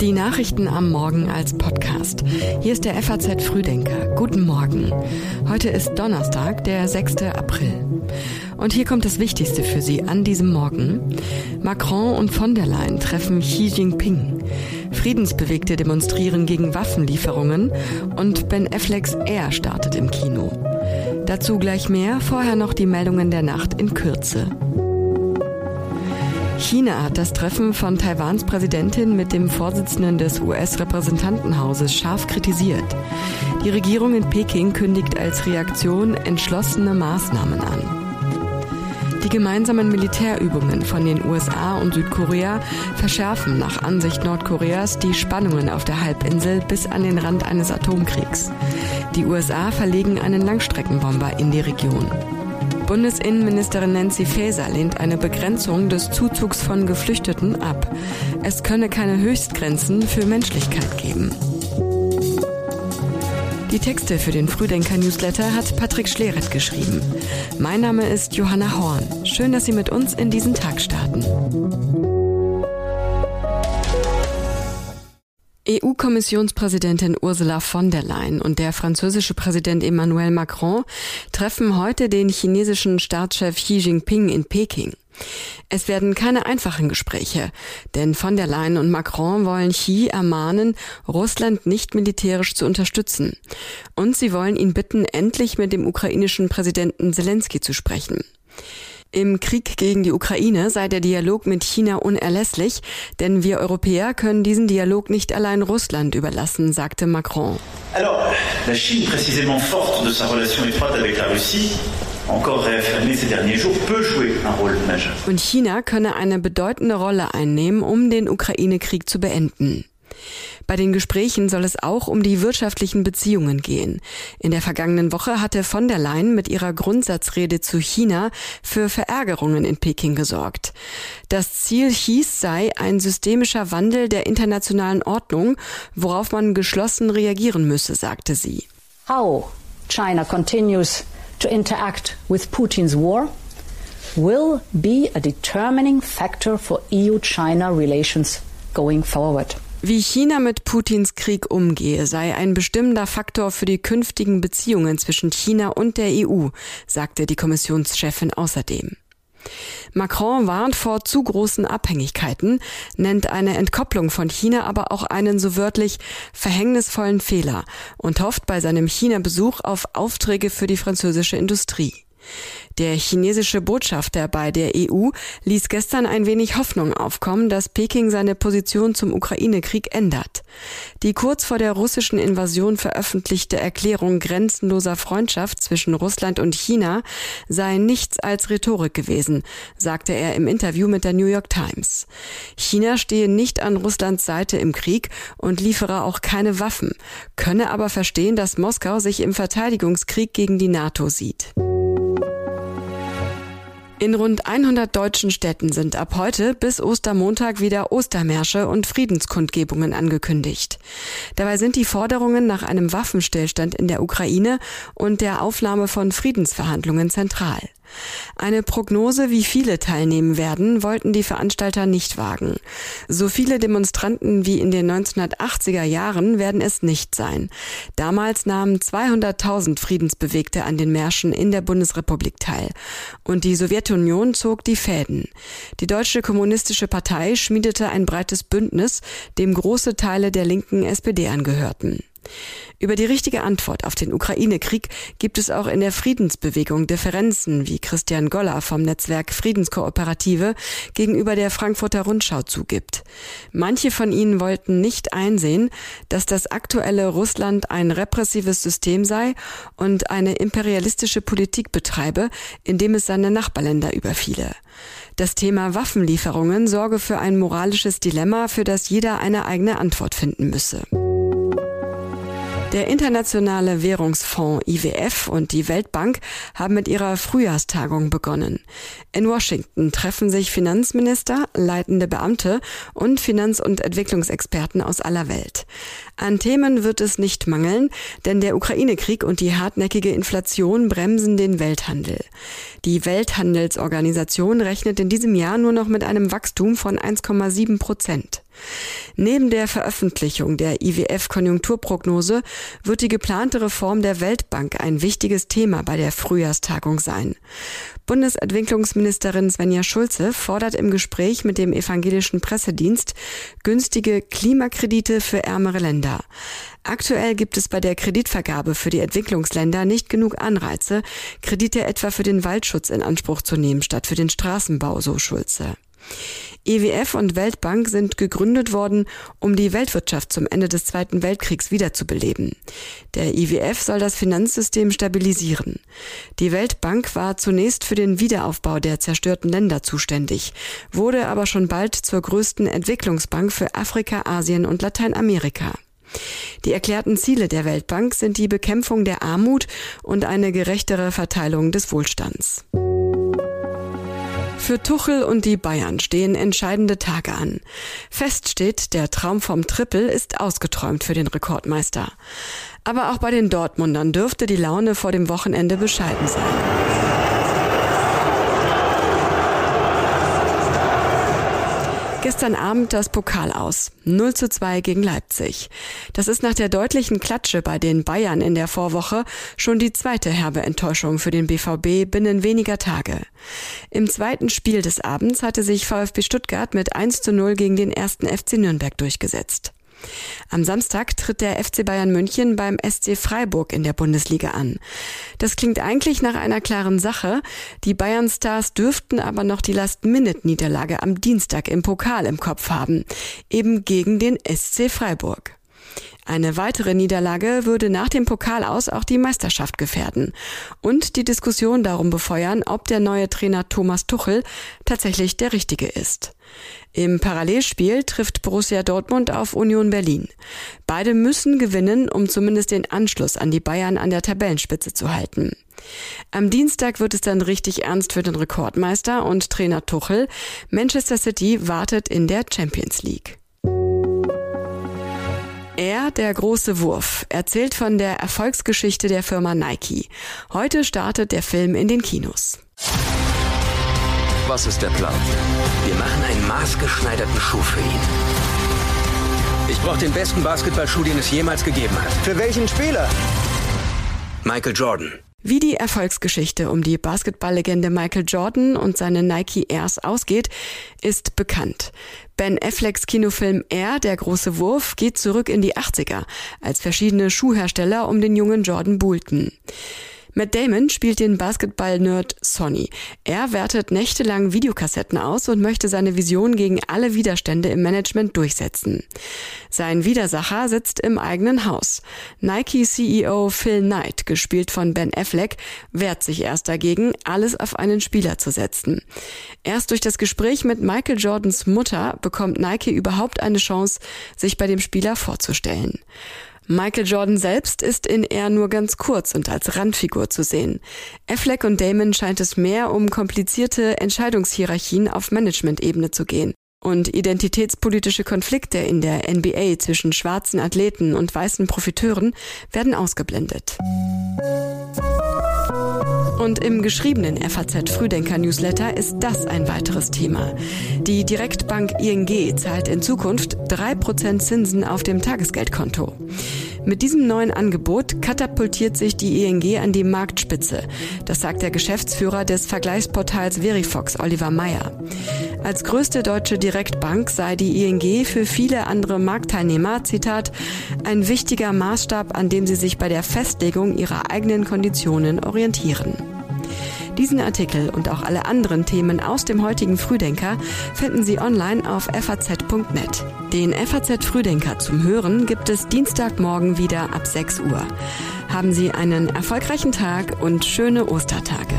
Die Nachrichten am Morgen als Podcast. Hier ist der FAZ Frühdenker. Guten Morgen. Heute ist Donnerstag, der 6. April. Und hier kommt das Wichtigste für Sie an diesem Morgen. Macron und von der Leyen treffen Xi Jinping. Friedensbewegte demonstrieren gegen Waffenlieferungen und Ben Afflecks Air startet im Kino. Dazu gleich mehr, vorher noch die Meldungen der Nacht in Kürze. China hat das Treffen von Taiwans Präsidentin mit dem Vorsitzenden des US-Repräsentantenhauses scharf kritisiert. Die Regierung in Peking kündigt als Reaktion entschlossene Maßnahmen an. Die gemeinsamen Militärübungen von den USA und Südkorea verschärfen nach Ansicht Nordkoreas die Spannungen auf der Halbinsel bis an den Rand eines Atomkriegs. Die USA verlegen einen Langstreckenbomber in die Region. Bundesinnenministerin Nancy Faeser lehnt eine Begrenzung des Zuzugs von Geflüchteten ab. Es könne keine Höchstgrenzen für Menschlichkeit geben. Die Texte für den Frühdenker-Newsletter hat Patrick Schleret geschrieben. Mein Name ist Johanna Horn. Schön, dass Sie mit uns in diesen Tag starten. EU-Kommissionspräsidentin Ursula von der Leyen und der französische Präsident Emmanuel Macron treffen heute den chinesischen Staatschef Xi Jinping in Peking. Es werden keine einfachen Gespräche, denn von der Leyen und Macron wollen Xi ermahnen, Russland nicht militärisch zu unterstützen. Und sie wollen ihn bitten, endlich mit dem ukrainischen Präsidenten Zelensky zu sprechen. Im Krieg gegen die Ukraine sei der Dialog mit China unerlässlich, denn wir Europäer können diesen Dialog nicht allein Russland überlassen, sagte Macron. Alors, la Chine précisément forte de sa relation étroite avec la Russie und China könne eine bedeutende Rolle einnehmen, um den Ukraine-Krieg zu beenden. Bei den Gesprächen soll es auch um die wirtschaftlichen Beziehungen gehen. In der vergangenen Woche hatte von der Leyen mit ihrer Grundsatzrede zu China für Verärgerungen in Peking gesorgt. Das Ziel hieß sei ein systemischer Wandel der internationalen Ordnung, worauf man geschlossen reagieren müsse, sagte sie. How China continues to interact with Putin's war will be a determining factor for EU-China relations going forward. Wie China mit Putins Krieg umgehe, sei ein bestimmender Faktor für die künftigen Beziehungen zwischen China und der EU, sagte die Kommissionschefin außerdem. Macron warnt vor zu großen Abhängigkeiten, nennt eine Entkopplung von China aber auch einen so wörtlich verhängnisvollen Fehler und hofft bei seinem China-Besuch auf Aufträge für die französische Industrie. Der chinesische Botschafter bei der EU ließ gestern ein wenig Hoffnung aufkommen, dass Peking seine Position zum Ukraine-Krieg ändert. Die kurz vor der russischen Invasion veröffentlichte Erklärung grenzenloser Freundschaft zwischen Russland und China sei nichts als Rhetorik gewesen, sagte er im Interview mit der New York Times. China stehe nicht an Russlands Seite im Krieg und liefere auch keine Waffen, könne aber verstehen, dass Moskau sich im Verteidigungskrieg gegen die NATO sieht. In rund 100 deutschen Städten sind ab heute bis Ostermontag wieder Ostermärsche und Friedenskundgebungen angekündigt. Dabei sind die Forderungen nach einem Waffenstillstand in der Ukraine und der Aufnahme von Friedensverhandlungen zentral. Eine Prognose, wie viele teilnehmen werden, wollten die Veranstalter nicht wagen. So viele Demonstranten wie in den 1980er Jahren werden es nicht sein. Damals nahmen 200.000 Friedensbewegte an den Märschen in der Bundesrepublik teil. Und die Sowjetunion zog die Fäden. Die Deutsche Kommunistische Partei schmiedete ein breites Bündnis, dem große Teile der linken SPD angehörten. Über die richtige Antwort auf den Ukraine-Krieg gibt es auch in der Friedensbewegung Differenzen, wie Christian Goller vom Netzwerk Friedenskooperative gegenüber der Frankfurter Rundschau zugibt. Manche von ihnen wollten nicht einsehen, dass das aktuelle Russland ein repressives System sei und eine imperialistische Politik betreibe, indem es seine Nachbarländer überfiele. Das Thema Waffenlieferungen sorge für ein moralisches Dilemma, für das jeder eine eigene Antwort finden müsse. Der Internationale Währungsfonds IWF und die Weltbank haben mit ihrer Frühjahrstagung begonnen. In Washington treffen sich Finanzminister, leitende Beamte und Finanz- und Entwicklungsexperten aus aller Welt. An Themen wird es nicht mangeln, denn der Ukraine-Krieg und die hartnäckige Inflation bremsen den Welthandel. Die Welthandelsorganisation rechnet in diesem Jahr nur noch mit einem Wachstum von 1,7 Prozent. Neben der Veröffentlichung der IWF-Konjunkturprognose wird die geplante Reform der Weltbank ein wichtiges Thema bei der Frühjahrstagung sein. Bundesentwicklungsministerin Svenja Schulze fordert im Gespräch mit dem evangelischen Pressedienst günstige Klimakredite für ärmere Länder. Aktuell gibt es bei der Kreditvergabe für die Entwicklungsländer nicht genug Anreize, Kredite etwa für den Waldschutz in Anspruch zu nehmen statt für den Straßenbau, so Schulze. EWF und Weltbank sind gegründet worden, um die Weltwirtschaft zum Ende des Zweiten Weltkriegs wiederzubeleben. Der IWF soll das Finanzsystem stabilisieren. Die Weltbank war zunächst für den Wiederaufbau der zerstörten Länder zuständig, wurde aber schon bald zur größten Entwicklungsbank für Afrika, Asien und Lateinamerika. Die erklärten Ziele der Weltbank sind die Bekämpfung der Armut und eine gerechtere Verteilung des Wohlstands. Für Tuchel und die Bayern stehen entscheidende Tage an. Fest steht, der Traum vom Triple ist ausgeträumt für den Rekordmeister. Aber auch bei den Dortmundern dürfte die Laune vor dem Wochenende bescheiden sein. Gestern Abend das Pokal aus. 0 zu 2 gegen Leipzig. Das ist nach der deutlichen Klatsche bei den Bayern in der Vorwoche schon die zweite herbe Enttäuschung für den BVB binnen weniger Tage. Im zweiten Spiel des Abends hatte sich VfB Stuttgart mit 1 zu 0 gegen den ersten FC Nürnberg durchgesetzt. Am Samstag tritt der FC Bayern München beim SC Freiburg in der Bundesliga an. Das klingt eigentlich nach einer klaren Sache. Die Bayern Stars dürften aber noch die Last-Minute-Niederlage am Dienstag im Pokal im Kopf haben. Eben gegen den SC Freiburg. Eine weitere Niederlage würde nach dem Pokal aus auch die Meisterschaft gefährden und die Diskussion darum befeuern, ob der neue Trainer Thomas Tuchel tatsächlich der richtige ist. Im Parallelspiel trifft Borussia Dortmund auf Union Berlin. Beide müssen gewinnen, um zumindest den Anschluss an die Bayern an der Tabellenspitze zu halten. Am Dienstag wird es dann richtig ernst für den Rekordmeister und Trainer Tuchel. Manchester City wartet in der Champions League. Er, der große Wurf, erzählt von der Erfolgsgeschichte der Firma Nike. Heute startet der Film in den Kinos. Was ist der Plan? Wir machen einen maßgeschneiderten Schuh für ihn. Ich brauche den besten Basketballschuh, den es jemals gegeben hat. Für welchen Spieler? Michael Jordan. Wie die Erfolgsgeschichte um die Basketballlegende Michael Jordan und seine Nike Airs ausgeht, ist bekannt. Ben Afflecks Kinofilm Air, der große Wurf, geht zurück in die 80er, als verschiedene Schuhhersteller um den jungen Jordan buhlten. Matt Damon spielt den Basketball-Nerd Sonny. Er wertet nächtelang Videokassetten aus und möchte seine Vision gegen alle Widerstände im Management durchsetzen. Sein Widersacher sitzt im eigenen Haus. Nike-CEO Phil Knight, gespielt von Ben Affleck, wehrt sich erst dagegen, alles auf einen Spieler zu setzen. Erst durch das Gespräch mit Michael Jordans Mutter bekommt Nike überhaupt eine Chance, sich bei dem Spieler vorzustellen. Michael Jordan selbst ist in eher nur ganz kurz und als Randfigur zu sehen. Affleck und Damon scheint es mehr um komplizierte Entscheidungshierarchien auf Management-Ebene zu gehen. Und identitätspolitische Konflikte in der NBA zwischen schwarzen Athleten und weißen Profiteuren werden ausgeblendet. Und im geschriebenen FAZ Frühdenker Newsletter ist das ein weiteres Thema. Die Direktbank ING zahlt in Zukunft drei Prozent Zinsen auf dem Tagesgeldkonto. Mit diesem neuen Angebot katapultiert sich die ING an die Marktspitze. Das sagt der Geschäftsführer des Vergleichsportals Verifox, Oliver Meyer. Als größte deutsche Direktbank sei die ING für viele andere Marktteilnehmer, Zitat, ein wichtiger Maßstab, an dem sie sich bei der Festlegung ihrer eigenen Konditionen orientieren. Diesen Artikel und auch alle anderen Themen aus dem heutigen Frühdenker finden Sie online auf faz.net. Den FAZ Frühdenker zum Hören gibt es Dienstagmorgen wieder ab 6 Uhr. Haben Sie einen erfolgreichen Tag und schöne Ostertage.